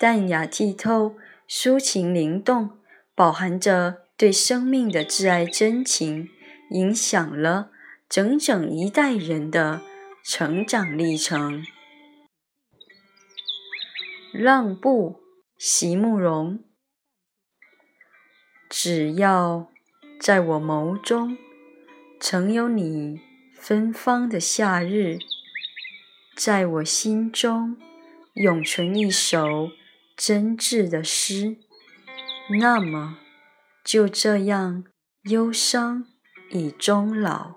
淡雅剔透，抒情灵动，饱含着对生命的挚爱真情，影响了整整一代人的成长历程。让步，席慕容。只要在我眸中，曾有你芬芳的夏日，在我心中永存一首。真挚的诗，那么就这样忧伤已终老，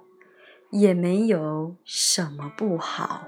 也没有什么不好。